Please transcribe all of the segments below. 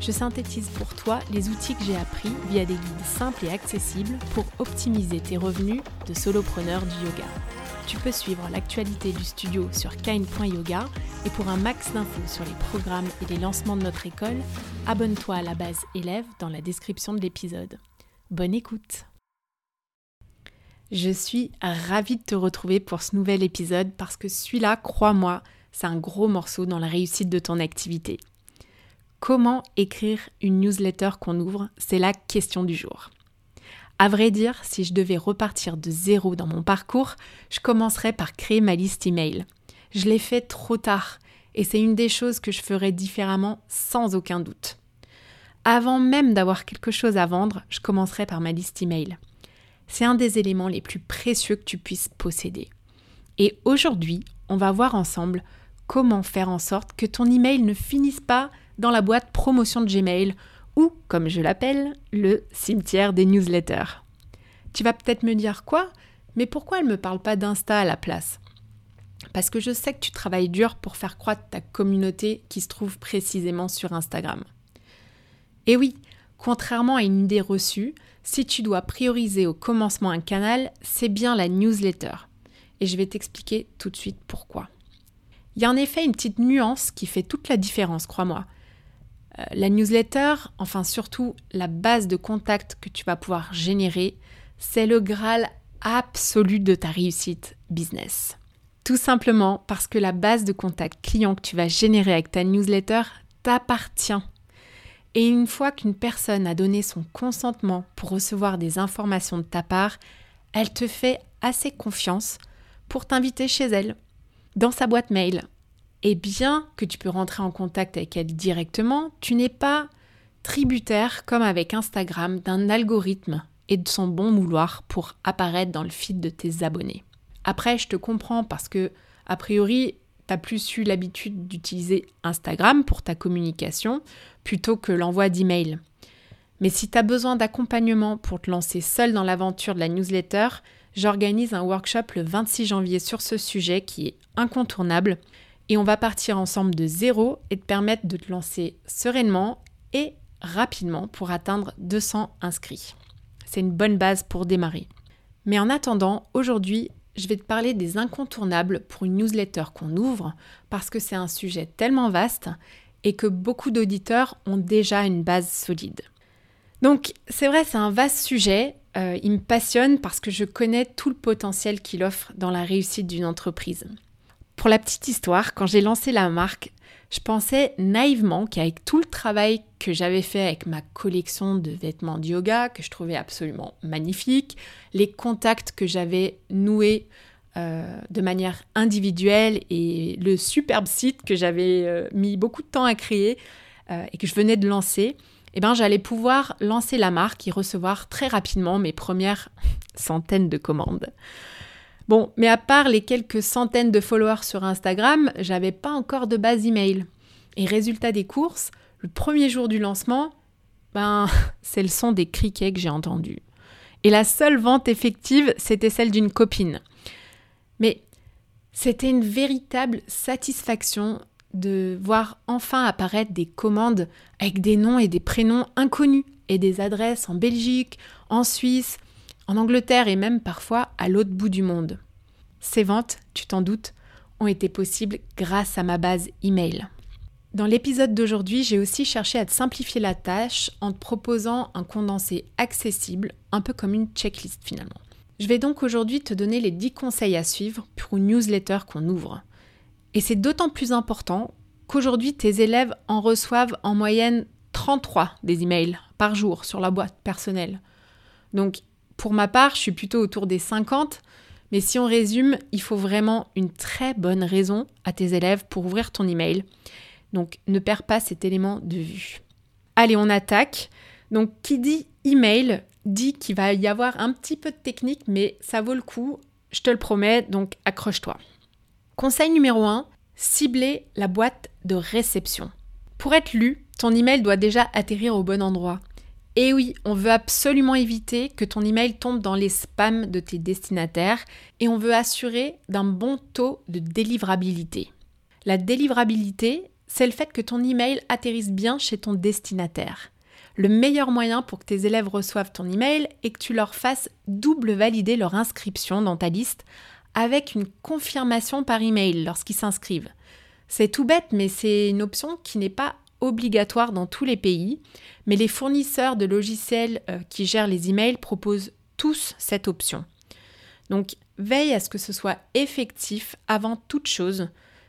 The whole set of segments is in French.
je synthétise pour toi les outils que j'ai appris via des guides simples et accessibles pour optimiser tes revenus de solopreneur du yoga. Tu peux suivre l'actualité du studio sur kain.yoga et pour un max d'infos sur les programmes et les lancements de notre école, abonne-toi à la base élève dans la description de l'épisode. Bonne écoute Je suis ravie de te retrouver pour ce nouvel épisode parce que celui-là, crois-moi, c'est un gros morceau dans la réussite de ton activité. Comment écrire une newsletter qu'on ouvre C'est la question du jour. À vrai dire, si je devais repartir de zéro dans mon parcours, je commencerais par créer ma liste email. Je l'ai fait trop tard et c'est une des choses que je ferais différemment sans aucun doute. Avant même d'avoir quelque chose à vendre, je commencerai par ma liste email. C'est un des éléments les plus précieux que tu puisses posséder. Et aujourd'hui, on va voir ensemble comment faire en sorte que ton email ne finisse pas dans la boîte promotion de Gmail ou, comme je l'appelle, le cimetière des newsletters. Tu vas peut-être me dire quoi? Mais pourquoi elle ne me parle pas d'Insta à la place? Parce que je sais que tu travailles dur pour faire croître ta communauté qui se trouve précisément sur Instagram. Et oui, contrairement à une idée reçue, si tu dois prioriser au commencement un canal, c'est bien la newsletter. Et je vais t'expliquer tout de suite pourquoi. Il y a en effet une petite nuance qui fait toute la différence, crois-moi. Euh, la newsletter, enfin surtout la base de contact que tu vas pouvoir générer, c'est le Graal absolu de ta réussite business. Tout simplement parce que la base de contact client que tu vas générer avec ta newsletter t'appartient. Et une fois qu'une personne a donné son consentement pour recevoir des informations de ta part, elle te fait assez confiance pour t'inviter chez elle, dans sa boîte mail, et bien que tu peux rentrer en contact avec elle directement, tu n'es pas tributaire, comme avec Instagram, d'un algorithme et de son bon mouloir pour apparaître dans le feed de tes abonnés. Après, je te comprends parce que, a priori, tu as plus eu l'habitude d'utiliser Instagram pour ta communication plutôt que l'envoi d'emails. Mais si tu as besoin d'accompagnement pour te lancer seul dans l'aventure de la newsletter, j'organise un workshop le 26 janvier sur ce sujet qui est incontournable et on va partir ensemble de zéro et te permettre de te lancer sereinement et rapidement pour atteindre 200 inscrits. C'est une bonne base pour démarrer. Mais en attendant, aujourd'hui, je vais te parler des incontournables pour une newsletter qu'on ouvre parce que c'est un sujet tellement vaste et que beaucoup d'auditeurs ont déjà une base solide. Donc c'est vrai, c'est un vaste sujet, euh, il me passionne parce que je connais tout le potentiel qu'il offre dans la réussite d'une entreprise. Pour la petite histoire, quand j'ai lancé la marque, je pensais naïvement qu'avec tout le travail que j'avais fait avec ma collection de vêtements de yoga, que je trouvais absolument magnifique, les contacts que j'avais noués euh, de manière individuelle et le superbe site que j'avais euh, mis beaucoup de temps à créer euh, et que je venais de lancer, eh ben, j'allais pouvoir lancer la marque et recevoir très rapidement mes premières centaines de commandes. Bon, mais à part les quelques centaines de followers sur Instagram, j'avais pas encore de base email. Et résultat des courses, le premier jour du lancement, ben, c'est le son des criquets que j'ai entendu. Et la seule vente effective, c'était celle d'une copine. Mais c'était une véritable satisfaction de voir enfin apparaître des commandes avec des noms et des prénoms inconnus et des adresses en Belgique, en Suisse, en Angleterre et même parfois à l'autre bout du monde. Ces ventes, tu t'en doutes, ont été possibles grâce à ma base email. Dans l'épisode d'aujourd'hui, j'ai aussi cherché à te simplifier la tâche en te proposant un condensé accessible, un peu comme une checklist finalement. Je vais donc aujourd'hui te donner les 10 conseils à suivre pour une newsletter qu'on ouvre. Et c'est d'autant plus important qu'aujourd'hui tes élèves en reçoivent en moyenne 33 des emails par jour sur la boîte personnelle. Donc pour ma part, je suis plutôt autour des 50, mais si on résume, il faut vraiment une très bonne raison à tes élèves pour ouvrir ton email. Donc ne perds pas cet élément de vue. Allez, on attaque. Donc qui dit email dit qu'il va y avoir un petit peu de technique, mais ça vaut le coup, je te le promets, donc accroche-toi. Conseil numéro 1, cibler la boîte de réception. Pour être lu, ton email doit déjà atterrir au bon endroit. Et oui, on veut absolument éviter que ton email tombe dans les spams de tes destinataires et on veut assurer d'un bon taux de délivrabilité. La délivrabilité, c'est le fait que ton email atterrisse bien chez ton destinataire. Le meilleur moyen pour que tes élèves reçoivent ton email est que tu leur fasses double valider leur inscription dans ta liste avec une confirmation par email lorsqu'ils s'inscrivent. C'est tout bête, mais c'est une option qui n'est pas obligatoire dans tous les pays, mais les fournisseurs de logiciels euh, qui gèrent les emails proposent tous cette option. Donc veille à ce que ce soit effectif avant toute chose,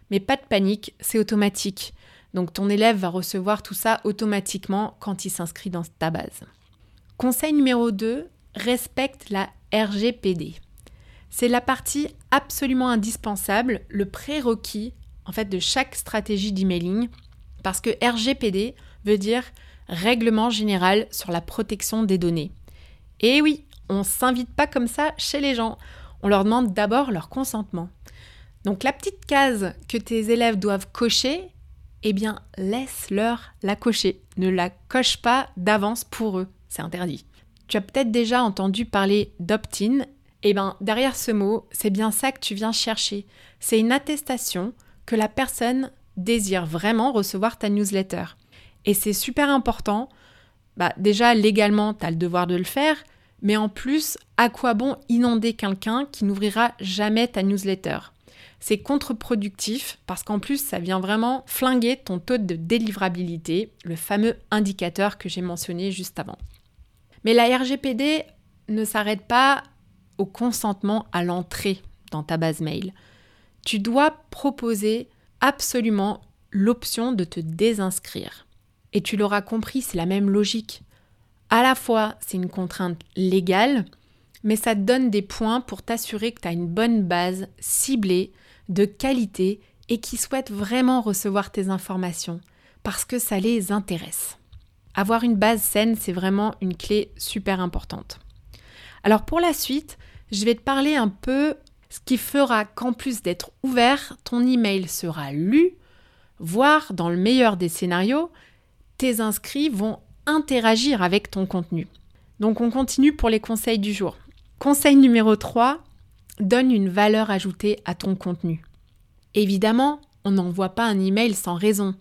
mais pas de panique, c'est automatique. Donc ton élève va recevoir tout ça automatiquement quand il s'inscrit dans ta base. Conseil numéro 2, respecte la RGPD. C'est la partie absolument indispensable, le prérequis en fait de chaque stratégie d'emailing parce que RGPD veut dire Règlement général sur la protection des données. Et oui, on s'invite pas comme ça chez les gens. On leur demande d'abord leur consentement. Donc la petite case que tes élèves doivent cocher, eh bien laisse-leur la cocher. Ne la coche pas d'avance pour eux. C'est interdit. Tu as peut-être déjà entendu parler d'opt-in. Eh bien derrière ce mot, c'est bien ça que tu viens chercher. C'est une attestation que la personne désire vraiment recevoir ta newsletter. Et c'est super important. Bah, déjà, légalement, tu as le devoir de le faire, mais en plus, à quoi bon inonder quelqu'un qui n'ouvrira jamais ta newsletter? C'est contre-productif parce qu'en plus, ça vient vraiment flinguer ton taux de délivrabilité, le fameux indicateur que j'ai mentionné juste avant. Mais la RGPD ne s'arrête pas au consentement à l'entrée dans ta base mail. Tu dois proposer absolument l'option de te désinscrire. Et tu l'auras compris, c'est la même logique. À la fois, c'est une contrainte légale, mais ça te donne des points pour t'assurer que tu as une bonne base ciblée, de qualité et qui souhaite vraiment recevoir tes informations parce que ça les intéresse. Avoir une base saine, c'est vraiment une clé super importante. Alors pour la suite, je vais te parler un peu ce qui fera qu'en plus d'être ouvert, ton email sera lu, voire dans le meilleur des scénarios, tes inscrits vont interagir avec ton contenu. Donc on continue pour les conseils du jour. Conseil numéro 3, donne une valeur ajoutée à ton contenu. Évidemment, on n'envoie pas un email sans raison.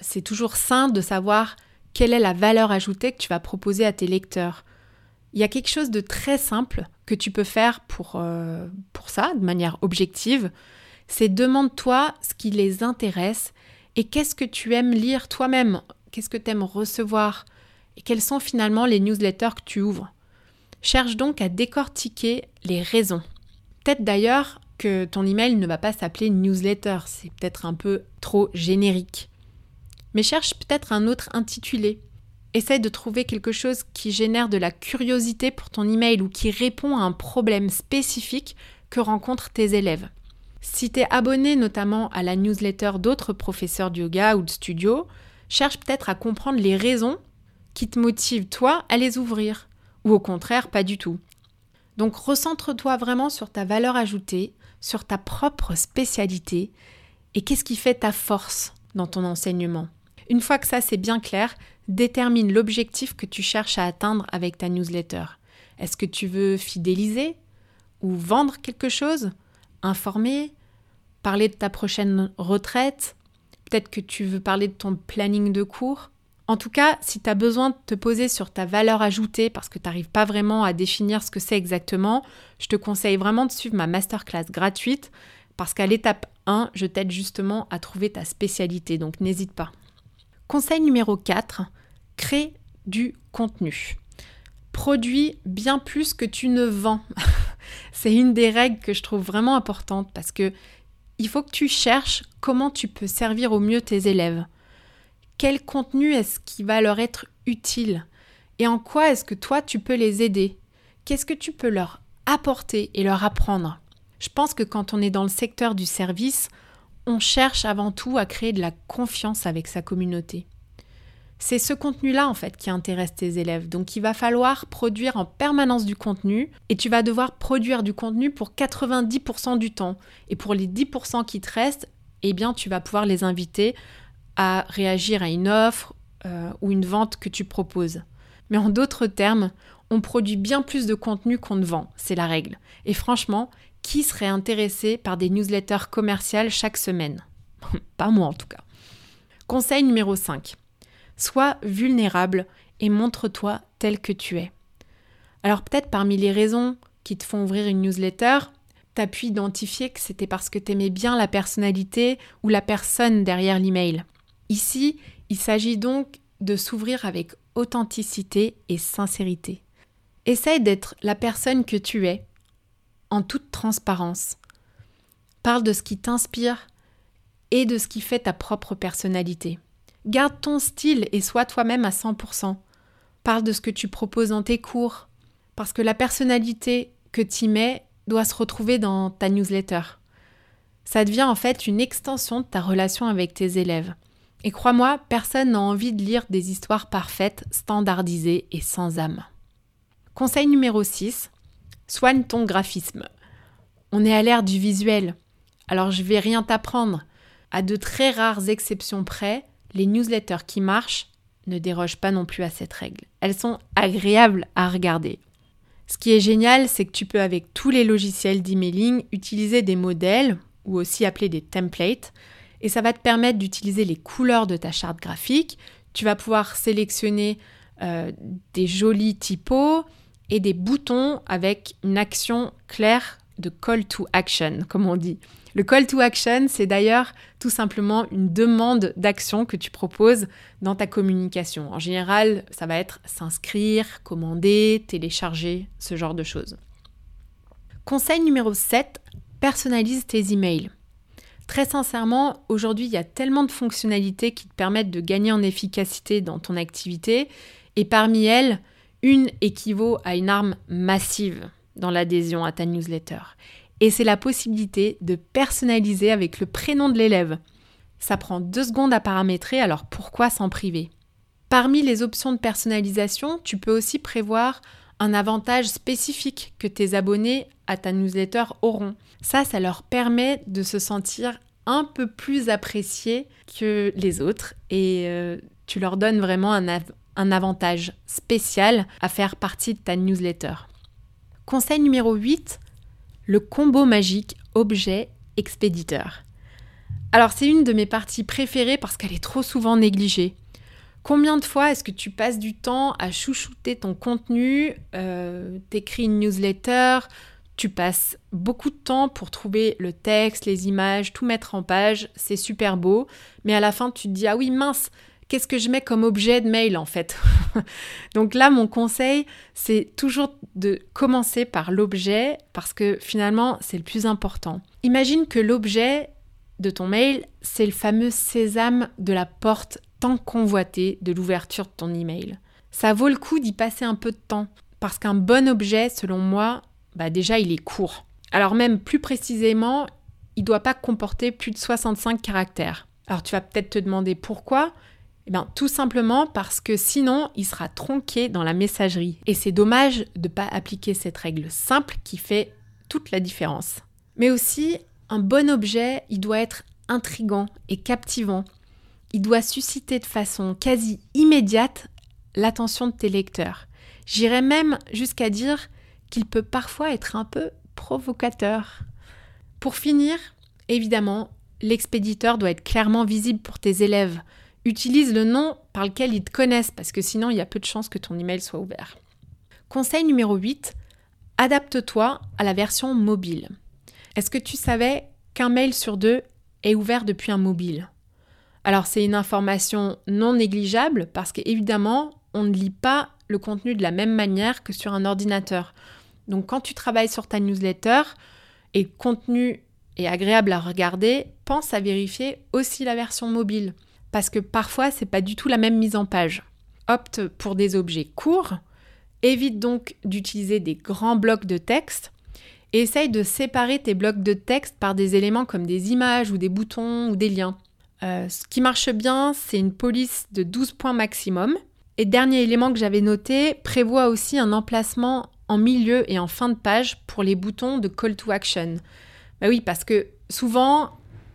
C'est toujours sain de savoir quelle est la valeur ajoutée que tu vas proposer à tes lecteurs. Il y a quelque chose de très simple que tu peux faire pour, euh, pour ça, de manière objective. C'est demande-toi ce qui les intéresse et qu'est-ce que tu aimes lire toi-même, qu'est-ce que tu aimes recevoir? Et quelles sont finalement les newsletters que tu ouvres? Cherche donc à décortiquer les raisons. Peut-être d'ailleurs que ton email ne va pas s'appeler newsletter, c'est peut-être un peu trop générique. Mais cherche peut-être un autre intitulé. Essaye de trouver quelque chose qui génère de la curiosité pour ton email ou qui répond à un problème spécifique que rencontrent tes élèves. Si tu es abonné notamment à la newsletter d'autres professeurs de yoga ou de studio, cherche peut-être à comprendre les raisons qui te motivent toi à les ouvrir, ou au contraire pas du tout. Donc recentre-toi vraiment sur ta valeur ajoutée, sur ta propre spécialité, et qu'est-ce qui fait ta force dans ton enseignement? Une fois que ça c'est bien clair, détermine l'objectif que tu cherches à atteindre avec ta newsletter. Est-ce que tu veux fidéliser ou vendre quelque chose Informer Parler de ta prochaine retraite Peut-être que tu veux parler de ton planning de cours? En tout cas, si tu as besoin de te poser sur ta valeur ajoutée parce que tu n'arrives pas vraiment à définir ce que c'est exactement, je te conseille vraiment de suivre ma masterclass gratuite parce qu'à l'étape 1, je t'aide justement à trouver ta spécialité, donc n'hésite pas. Conseil numéro 4, crée du contenu. Produis bien plus que tu ne vends. C'est une des règles que je trouve vraiment importante parce que il faut que tu cherches comment tu peux servir au mieux tes élèves. Quel contenu est-ce qui va leur être utile? Et en quoi est-ce que toi tu peux les aider? Qu'est-ce que tu peux leur apporter et leur apprendre? Je pense que quand on est dans le secteur du service, on cherche avant tout à créer de la confiance avec sa communauté. c'est ce contenu-là en fait qui intéresse tes élèves. Donc il va falloir produire en permanence du contenu et tu vas devoir produire du contenu pour 90% du temps. Et pour les 10% qui te restent, eh bien tu vas pouvoir les inviter à réagir à une offre euh, ou une vente que tu proposes. Mais en d'autres termes, on produit bien plus de contenu qu'on ne vend, c'est la règle. Et franchement, qui serait intéressé par des newsletters commerciales chaque semaine Pas moi en tout cas. Conseil numéro 5. Sois vulnérable et montre-toi tel que tu es. Alors peut-être parmi les raisons qui te font ouvrir une newsletter, tu as pu identifier que c'était parce que tu aimais bien la personnalité ou la personne derrière l'email. Ici, il s'agit donc de s'ouvrir avec authenticité et sincérité. Essaye d'être la personne que tu es, en toute transparence. Parle de ce qui t'inspire et de ce qui fait ta propre personnalité. Garde ton style et sois toi-même à 100%. Parle de ce que tu proposes dans tes cours, parce que la personnalité que tu mets doit se retrouver dans ta newsletter. Ça devient en fait une extension de ta relation avec tes élèves. Et crois-moi, personne n'a envie de lire des histoires parfaites, standardisées et sans âme. Conseil numéro 6, soigne ton graphisme. On est à l'ère du visuel, alors je vais rien t'apprendre. À de très rares exceptions près, les newsletters qui marchent ne dérogent pas non plus à cette règle. Elles sont agréables à regarder. Ce qui est génial, c'est que tu peux avec tous les logiciels d'emailing utiliser des modèles, ou aussi appeler des templates, et ça va te permettre d'utiliser les couleurs de ta charte graphique. Tu vas pouvoir sélectionner euh, des jolis typos et des boutons avec une action claire de call to action, comme on dit. Le call to action, c'est d'ailleurs tout simplement une demande d'action que tu proposes dans ta communication. En général, ça va être s'inscrire, commander, télécharger, ce genre de choses. Conseil numéro 7, personnalise tes emails. Très sincèrement, aujourd'hui, il y a tellement de fonctionnalités qui te permettent de gagner en efficacité dans ton activité, et parmi elles, une équivaut à une arme massive dans l'adhésion à ta newsletter et c'est la possibilité de personnaliser avec le prénom de l'élève. Ça prend deux secondes à paramétrer, alors pourquoi s'en priver? Parmi les options de personnalisation, tu peux aussi prévoir un avantage spécifique que tes abonnés à ta newsletter auront. Ça, ça leur permet de se sentir un peu plus appréciés que les autres et euh, tu leur donnes vraiment un, un avantage spécial à faire partie de ta newsletter. Conseil numéro 8, le combo magique objet-expéditeur. Alors c'est une de mes parties préférées parce qu'elle est trop souvent négligée. Combien de fois est-ce que tu passes du temps à chouchouter ton contenu, euh, t'écris une newsletter, tu passes beaucoup de temps pour trouver le texte, les images, tout mettre en page, c'est super beau, mais à la fin tu te dis ah oui mince, qu'est-ce que je mets comme objet de mail en fait Donc là, mon conseil, c'est toujours de commencer par l'objet parce que finalement, c'est le plus important. Imagine que l'objet de ton mail, c'est le fameux sésame de la porte tant convoitée de l'ouverture de ton email. Ça vaut le coup d'y passer un peu de temps parce qu'un bon objet, selon moi, bah déjà, il est court. Alors même plus précisément, il ne doit pas comporter plus de 65 caractères. Alors tu vas peut-être te demander pourquoi. Eh bien, tout simplement parce que sinon, il sera tronqué dans la messagerie. Et c'est dommage de ne pas appliquer cette règle simple qui fait toute la différence. Mais aussi, un bon objet, il doit être intrigant et captivant. Il doit susciter de façon quasi immédiate l'attention de tes lecteurs. J'irais même jusqu'à dire qu'il peut parfois être un peu provocateur. Pour finir, évidemment, l'expéditeur doit être clairement visible pour tes élèves utilise le nom par lequel ils te connaissent parce que sinon il y a peu de chances que ton email soit ouvert. Conseil numéro 8, adapte-toi à la version mobile. Est-ce que tu savais qu'un mail sur deux est ouvert depuis un mobile? Alors c'est une information non négligeable parce qu'évidemment on ne lit pas le contenu de la même manière que sur un ordinateur. Donc quand tu travailles sur ta newsletter et le contenu est agréable à regarder, pense à vérifier aussi la version mobile parce que parfois c'est pas du tout la même mise en page. Opte pour des objets courts, évite donc d'utiliser des grands blocs de texte essaye de séparer tes blocs de texte par des éléments comme des images ou des boutons ou des liens. Euh, ce qui marche bien, c'est une police de 12 points maximum. Et dernier élément que j'avais noté, prévoit aussi un emplacement en milieu et en fin de page pour les boutons de call to action. Bah oui, parce que souvent,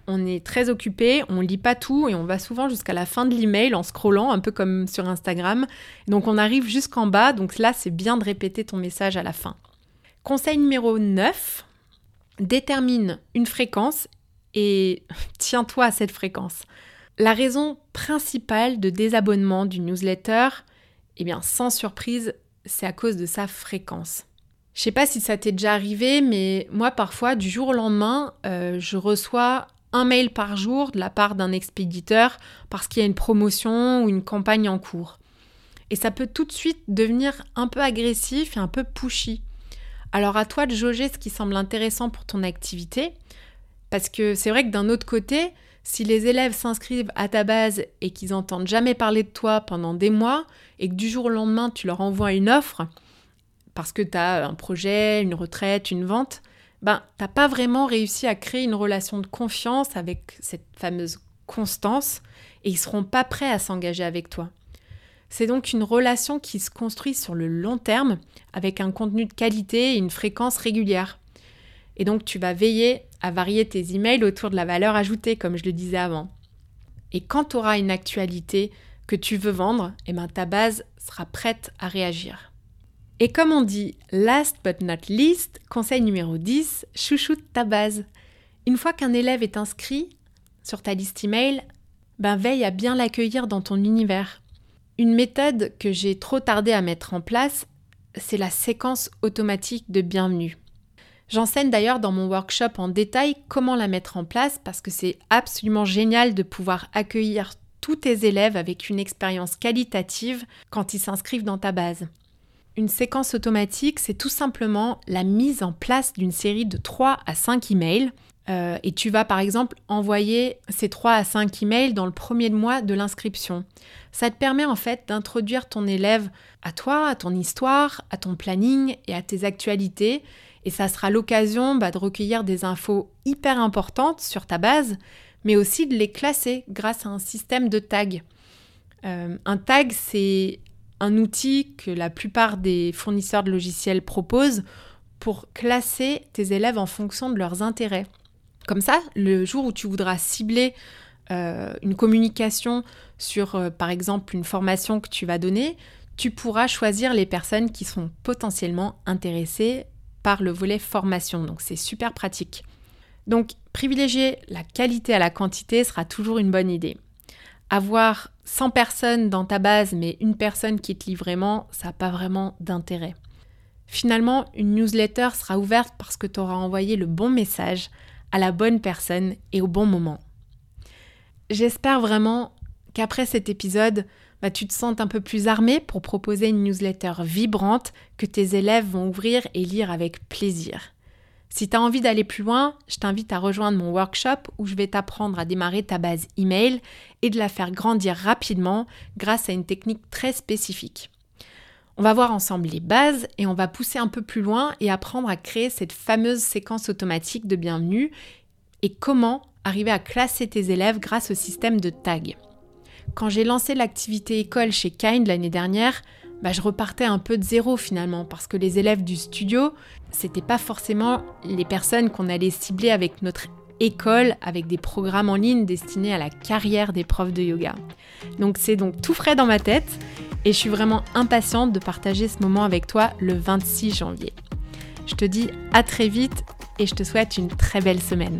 on est très occupé, on lit pas tout et on va souvent jusqu'à la fin de l'email en scrollant, un peu comme sur Instagram. Donc on arrive jusqu'en bas, donc là c'est bien de répéter ton message à la fin. Conseil numéro 9, détermine une fréquence et tiens-toi à cette fréquence. La raison principale de désabonnement du newsletter, eh bien sans surprise, c'est à cause de sa fréquence. Je sais pas si ça t'est déjà arrivé, mais moi parfois, du jour au lendemain, euh, je reçois un mail par jour de la part d'un expéditeur parce qu'il y a une promotion ou une campagne en cours. Et ça peut tout de suite devenir un peu agressif et un peu pushy. Alors à toi de jauger ce qui semble intéressant pour ton activité, parce que c'est vrai que d'un autre côté, si les élèves s'inscrivent à ta base et qu'ils n'entendent jamais parler de toi pendant des mois, et que du jour au lendemain tu leur envoies une offre, parce que tu as un projet, une retraite, une vente, ben, t'as pas vraiment réussi à créer une relation de confiance avec cette fameuse constance et ils seront pas prêts à s'engager avec toi. C'est donc une relation qui se construit sur le long terme avec un contenu de qualité et une fréquence régulière. Et donc tu vas veiller à varier tes emails autour de la valeur ajoutée, comme je le disais avant. Et quand tu auras une actualité que tu veux vendre, eh ben, ta base sera prête à réagir. Et comme on dit last but not least, conseil numéro 10, chouchoute ta base. Une fois qu'un élève est inscrit sur ta liste email, ben veille à bien l'accueillir dans ton univers. Une méthode que j'ai trop tardé à mettre en place, c'est la séquence automatique de bienvenue. J'enseigne d'ailleurs dans mon workshop en détail comment la mettre en place parce que c'est absolument génial de pouvoir accueillir tous tes élèves avec une expérience qualitative quand ils s'inscrivent dans ta base. Une séquence automatique, c'est tout simplement la mise en place d'une série de 3 à 5 emails. Euh, et tu vas par exemple envoyer ces 3 à 5 emails dans le premier mois de l'inscription. Ça te permet en fait d'introduire ton élève à toi, à ton histoire, à ton planning et à tes actualités. Et ça sera l'occasion bah, de recueillir des infos hyper importantes sur ta base, mais aussi de les classer grâce à un système de tags. Euh, un tag, c'est un outil que la plupart des fournisseurs de logiciels proposent pour classer tes élèves en fonction de leurs intérêts. Comme ça, le jour où tu voudras cibler euh, une communication sur, euh, par exemple, une formation que tu vas donner, tu pourras choisir les personnes qui sont potentiellement intéressées par le volet formation. Donc c'est super pratique. Donc privilégier la qualité à la quantité sera toujours une bonne idée avoir 100 personnes dans ta base, mais une personne qui te lit vraiment, ça n'a pas vraiment d'intérêt. Finalement, une newsletter sera ouverte parce que tu auras envoyé le bon message à la bonne personne et au bon moment. J'espère vraiment qu'après cet épisode, bah, tu te sens un peu plus armé pour proposer une newsletter vibrante que tes élèves vont ouvrir et lire avec plaisir. Si tu as envie d'aller plus loin, je t'invite à rejoindre mon workshop où je vais t'apprendre à démarrer ta base email et de la faire grandir rapidement grâce à une technique très spécifique. On va voir ensemble les bases et on va pousser un peu plus loin et apprendre à créer cette fameuse séquence automatique de bienvenue et comment arriver à classer tes élèves grâce au système de tag. Quand j'ai lancé l'activité école chez Kind l'année dernière, bah, je repartais un peu de zéro finalement, parce que les élèves du studio, c'était pas forcément les personnes qu'on allait cibler avec notre école, avec des programmes en ligne destinés à la carrière des profs de yoga. Donc c'est donc tout frais dans ma tête, et je suis vraiment impatiente de partager ce moment avec toi le 26 janvier. Je te dis à très vite et je te souhaite une très belle semaine.